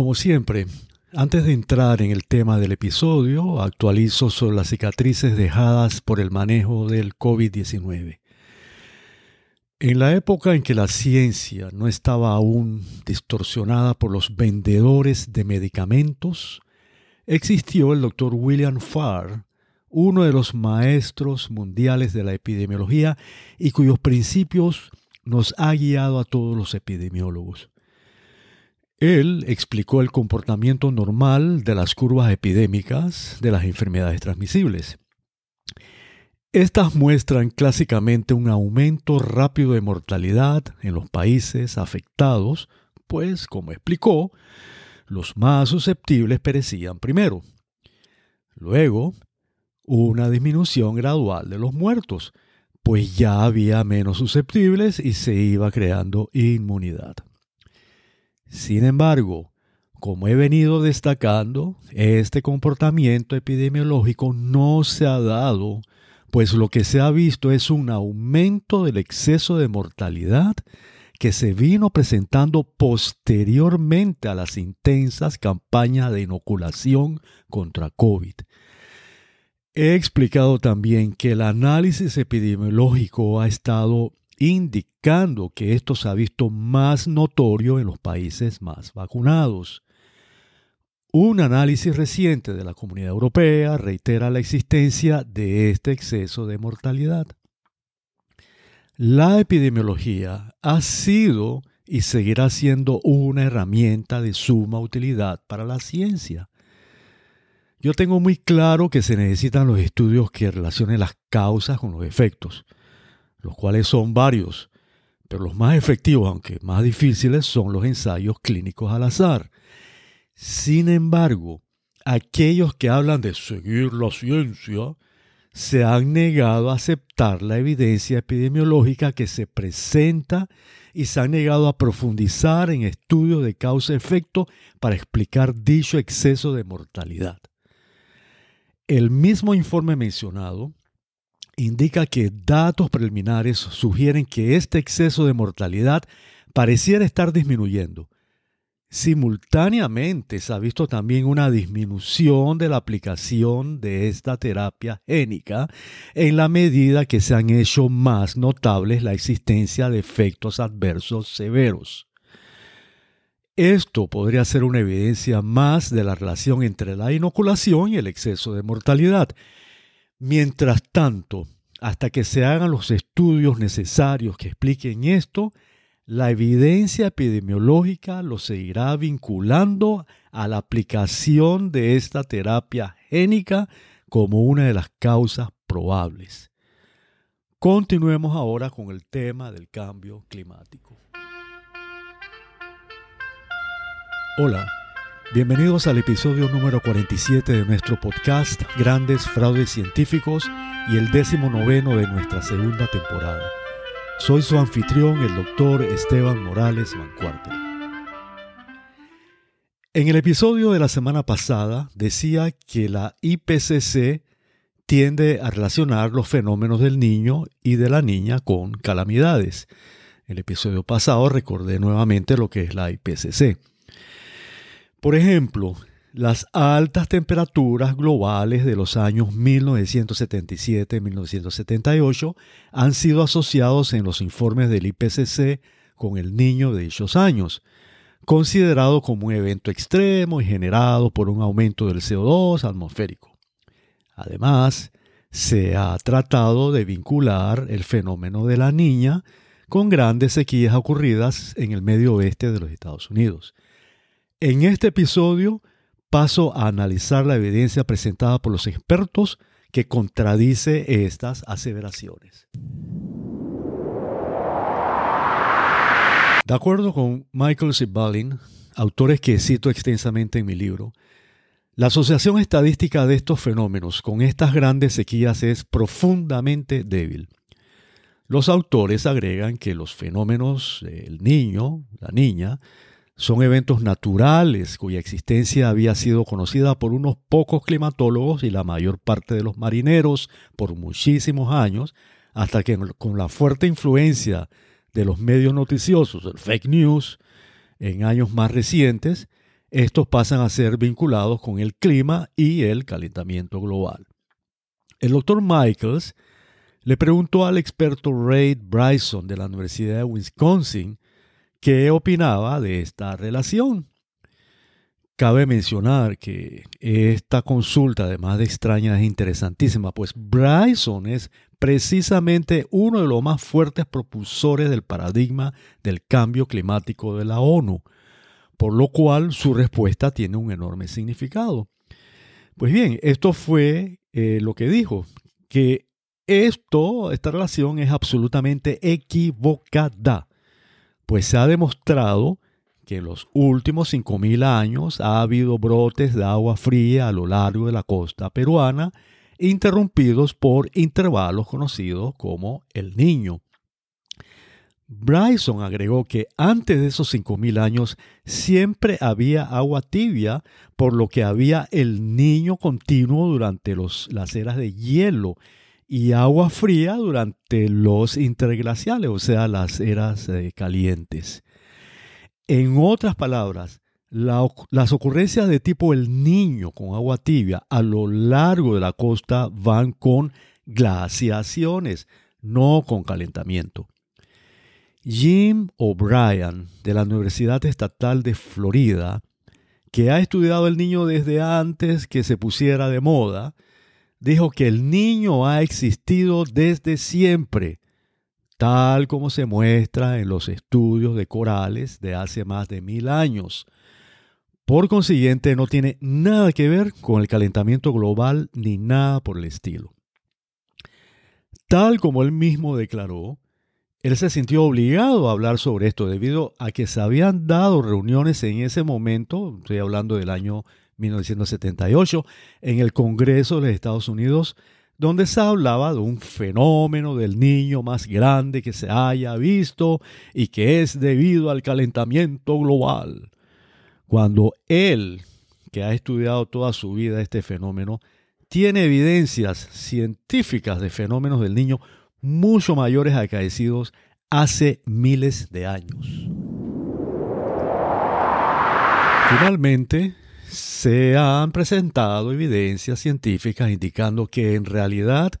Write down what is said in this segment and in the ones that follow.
Como siempre, antes de entrar en el tema del episodio, actualizo sobre las cicatrices dejadas por el manejo del COVID-19. En la época en que la ciencia no estaba aún distorsionada por los vendedores de medicamentos, existió el doctor William Farr, uno de los maestros mundiales de la epidemiología y cuyos principios nos ha guiado a todos los epidemiólogos. Él explicó el comportamiento normal de las curvas epidémicas de las enfermedades transmisibles. Estas muestran clásicamente un aumento rápido de mortalidad en los países afectados, pues, como explicó, los más susceptibles perecían primero. Luego, una disminución gradual de los muertos, pues ya había menos susceptibles y se iba creando inmunidad. Sin embargo, como he venido destacando, este comportamiento epidemiológico no se ha dado, pues lo que se ha visto es un aumento del exceso de mortalidad que se vino presentando posteriormente a las intensas campañas de inoculación contra COVID. He explicado también que el análisis epidemiológico ha estado indicando que esto se ha visto más notorio en los países más vacunados. Un análisis reciente de la Comunidad Europea reitera la existencia de este exceso de mortalidad. La epidemiología ha sido y seguirá siendo una herramienta de suma utilidad para la ciencia. Yo tengo muy claro que se necesitan los estudios que relacionen las causas con los efectos los cuales son varios, pero los más efectivos, aunque más difíciles, son los ensayos clínicos al azar. Sin embargo, aquellos que hablan de seguir la ciencia se han negado a aceptar la evidencia epidemiológica que se presenta y se han negado a profundizar en estudios de causa-efecto para explicar dicho exceso de mortalidad. El mismo informe mencionado indica que datos preliminares sugieren que este exceso de mortalidad pareciera estar disminuyendo. Simultáneamente se ha visto también una disminución de la aplicación de esta terapia génica en la medida que se han hecho más notables la existencia de efectos adversos severos. Esto podría ser una evidencia más de la relación entre la inoculación y el exceso de mortalidad, Mientras tanto, hasta que se hagan los estudios necesarios que expliquen esto, la evidencia epidemiológica lo seguirá vinculando a la aplicación de esta terapia génica como una de las causas probables. Continuemos ahora con el tema del cambio climático. Hola Bienvenidos al episodio número 47 de nuestro podcast Grandes Fraudes Científicos y el décimo noveno de nuestra segunda temporada. Soy su anfitrión, el doctor Esteban Morales Mancuarte. En el episodio de la semana pasada decía que la IPCC tiende a relacionar los fenómenos del niño y de la niña con calamidades. El episodio pasado recordé nuevamente lo que es la IPCC. Por ejemplo, las altas temperaturas globales de los años 1977-1978 han sido asociados en los informes del IPCC con el niño de dichos años, considerado como un evento extremo y generado por un aumento del CO2 atmosférico. Además, se ha tratado de vincular el fenómeno de la niña con grandes sequías ocurridas en el medio oeste de los Estados Unidos. En este episodio paso a analizar la evidencia presentada por los expertos que contradice estas aseveraciones. De acuerdo con Michael Zibalin, autores que cito extensamente en mi libro, la asociación estadística de estos fenómenos con estas grandes sequías es profundamente débil. Los autores agregan que los fenómenos del niño, la niña, son eventos naturales cuya existencia había sido conocida por unos pocos climatólogos y la mayor parte de los marineros por muchísimos años, hasta que con la fuerte influencia de los medios noticiosos, el fake news, en años más recientes, estos pasan a ser vinculados con el clima y el calentamiento global. El doctor Michaels le preguntó al experto Ray Bryson de la Universidad de Wisconsin qué opinaba de esta relación. Cabe mencionar que esta consulta, además de extraña, es interesantísima, pues Bryson es precisamente uno de los más fuertes propulsores del paradigma del cambio climático de la ONU, por lo cual su respuesta tiene un enorme significado. Pues bien, esto fue eh, lo que dijo, que esto, esta relación es absolutamente equivocada, pues se ha demostrado que en los últimos 5.000 años ha habido brotes de agua fría a lo largo de la costa peruana, interrumpidos por intervalos conocidos como el niño. Bryson agregó que antes de esos 5.000 años siempre había agua tibia, por lo que había el niño continuo durante las eras de hielo y agua fría durante los interglaciales, o sea, las eras eh, calientes. En otras palabras, las ocurrencias de tipo el niño con agua tibia a lo largo de la costa van con glaciaciones, no con calentamiento. Jim O'Brien, de la Universidad Estatal de Florida, que ha estudiado el niño desde antes que se pusiera de moda, dijo que el niño ha existido desde siempre tal como se muestra en los estudios de corales de hace más de mil años. Por consiguiente, no tiene nada que ver con el calentamiento global ni nada por el estilo. Tal como él mismo declaró, él se sintió obligado a hablar sobre esto debido a que se habían dado reuniones en ese momento, estoy hablando del año 1978, en el Congreso de los Estados Unidos, donde se hablaba de un fenómeno del niño más grande que se haya visto y que es debido al calentamiento global. Cuando él, que ha estudiado toda su vida este fenómeno, tiene evidencias científicas de fenómenos del niño mucho mayores acaecidos hace miles de años. Finalmente, se han presentado evidencias científicas indicando que en realidad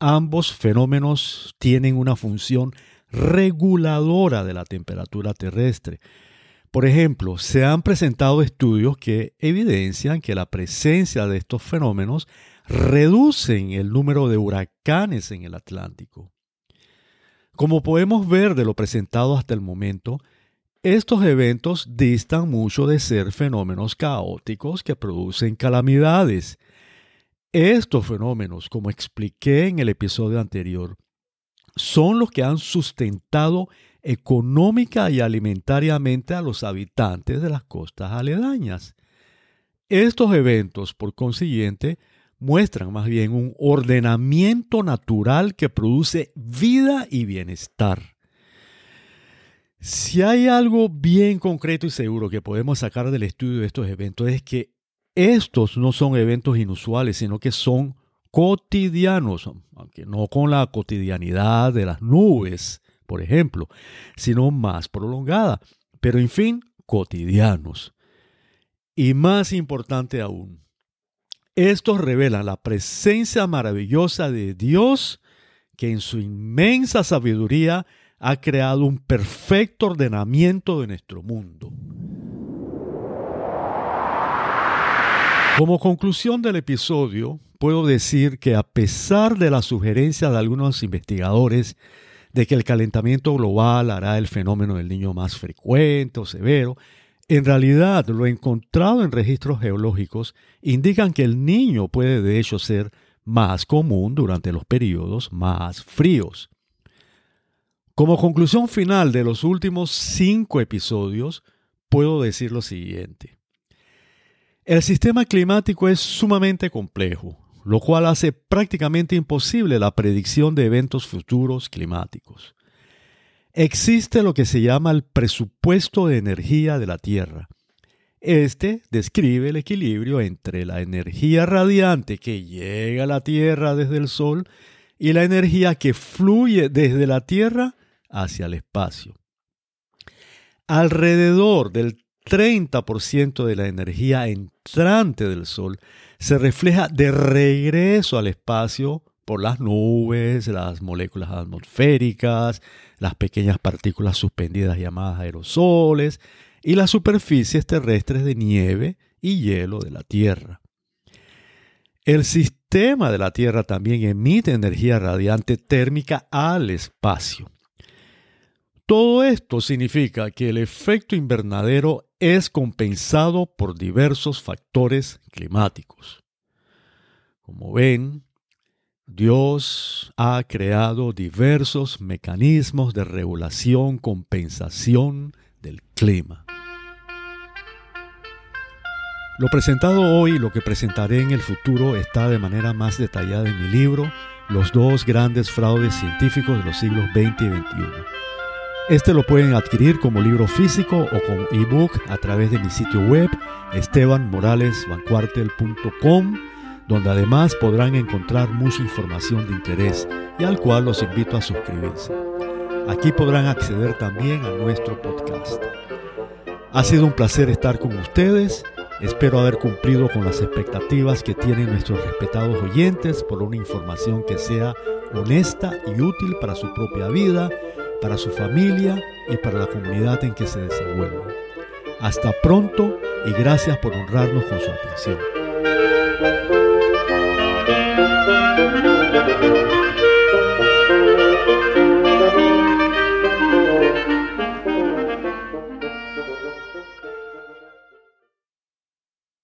ambos fenómenos tienen una función reguladora de la temperatura terrestre. Por ejemplo, se han presentado estudios que evidencian que la presencia de estos fenómenos reducen el número de huracanes en el Atlántico. Como podemos ver de lo presentado hasta el momento, estos eventos distan mucho de ser fenómenos caóticos que producen calamidades. Estos fenómenos, como expliqué en el episodio anterior, son los que han sustentado económica y alimentariamente a los habitantes de las costas aledañas. Estos eventos, por consiguiente, muestran más bien un ordenamiento natural que produce vida y bienestar. Si hay algo bien concreto y seguro que podemos sacar del estudio de estos eventos es que estos no son eventos inusuales, sino que son cotidianos, aunque no con la cotidianidad de las nubes, por ejemplo, sino más prolongada, pero en fin, cotidianos. Y más importante aún, estos revelan la presencia maravillosa de Dios que en su inmensa sabiduría ha creado un perfecto ordenamiento de nuestro mundo. Como conclusión del episodio, puedo decir que a pesar de la sugerencia de algunos investigadores de que el calentamiento global hará el fenómeno del niño más frecuente o severo, en realidad lo encontrado en registros geológicos indican que el niño puede de hecho ser más común durante los periodos más fríos. Como conclusión final de los últimos cinco episodios, puedo decir lo siguiente. El sistema climático es sumamente complejo, lo cual hace prácticamente imposible la predicción de eventos futuros climáticos. Existe lo que se llama el presupuesto de energía de la Tierra. Este describe el equilibrio entre la energía radiante que llega a la Tierra desde el Sol y la energía que fluye desde la Tierra hacia el espacio. Alrededor del 30% de la energía entrante del Sol se refleja de regreso al espacio por las nubes, las moléculas atmosféricas, las pequeñas partículas suspendidas llamadas aerosoles y las superficies terrestres de nieve y hielo de la Tierra. El sistema de la Tierra también emite energía radiante térmica al espacio. Todo esto significa que el efecto invernadero es compensado por diversos factores climáticos. Como ven, Dios ha creado diversos mecanismos de regulación, compensación del clima. Lo presentado hoy y lo que presentaré en el futuro está de manera más detallada en mi libro Los dos grandes fraudes científicos de los siglos XX y XXI. Este lo pueden adquirir como libro físico o como ebook a través de mi sitio web estebanmoralesvancuartel.com, donde además podrán encontrar mucha información de interés y al cual los invito a suscribirse. Aquí podrán acceder también a nuestro podcast. Ha sido un placer estar con ustedes Espero haber cumplido con las expectativas que tienen nuestros respetados oyentes por una información que sea honesta y útil para su propia vida, para su familia y para la comunidad en que se desenvuelven. Hasta pronto y gracias por honrarnos con su atención.